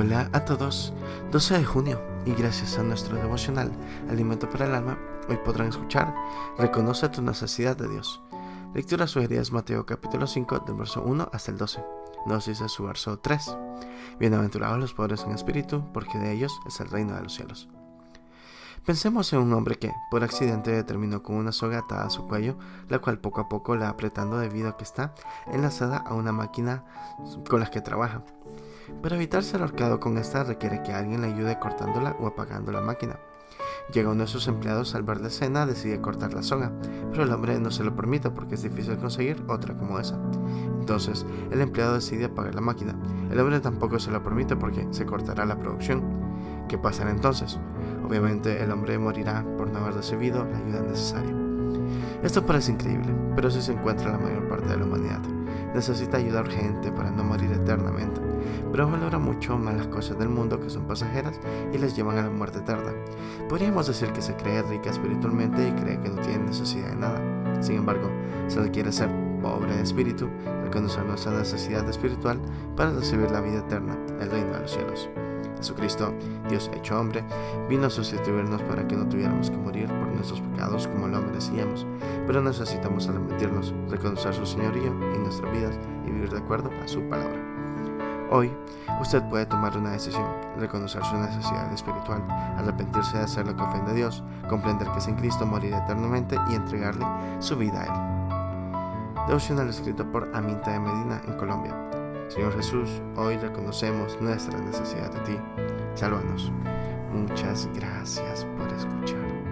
Hola a todos, 12 de junio y gracias a nuestro devocional Alimento para el Alma, hoy podrán escuchar Reconoce tu necesidad de Dios. Lectura sugerida es Mateo capítulo 5 del verso 1 hasta el 12. Nos dice su verso 3. Bienaventurados los pobres en espíritu, porque de ellos es el reino de los cielos. Pensemos en un hombre que, por accidente, terminó con una soga atada a su cuello, la cual poco a poco la apretando debido a que está enlazada a una máquina con la que trabaja. Para evitar ser ahorcado con esta requiere que alguien le ayude cortándola o apagando la máquina. Llega uno de sus empleados al ver la escena, decide cortar la soga, pero el hombre no se lo permite porque es difícil conseguir otra como esa. Entonces, el empleado decide apagar la máquina. El hombre tampoco se lo permite porque se cortará la producción. ¿Qué pasará entonces? Obviamente el hombre morirá por no haber recibido la ayuda necesaria. Esto parece increíble, pero así se encuentra la mayor parte de la humanidad. Necesita ayuda urgente para no morir eternamente pero valora mucho más las cosas del mundo que son pasajeras y les llevan a la muerte eterna. Podríamos decir que se cree rica espiritualmente y cree que no tiene necesidad de nada. Sin embargo, se requiere ser pobre de espíritu, reconocer nuestra necesidad espiritual para recibir la vida eterna, el reino de los cielos. Jesucristo, Dios hecho hombre, vino a sustituirnos para que no tuviéramos que morir por nuestros pecados como lo merecíamos, pero necesitamos arrepentirnos, reconocer su señorío en nuestras vidas y vivir de acuerdo a su palabra. Hoy, usted puede tomar una decisión, reconocer su necesidad espiritual, arrepentirse de hacer lo que ofende a Dios, comprender que sin Cristo morir eternamente y entregarle su vida a Él. Devocional escrito por Aminta de Medina en Colombia. Señor Jesús, hoy reconocemos nuestra necesidad de ti. Sálvanos. Muchas gracias por escuchar.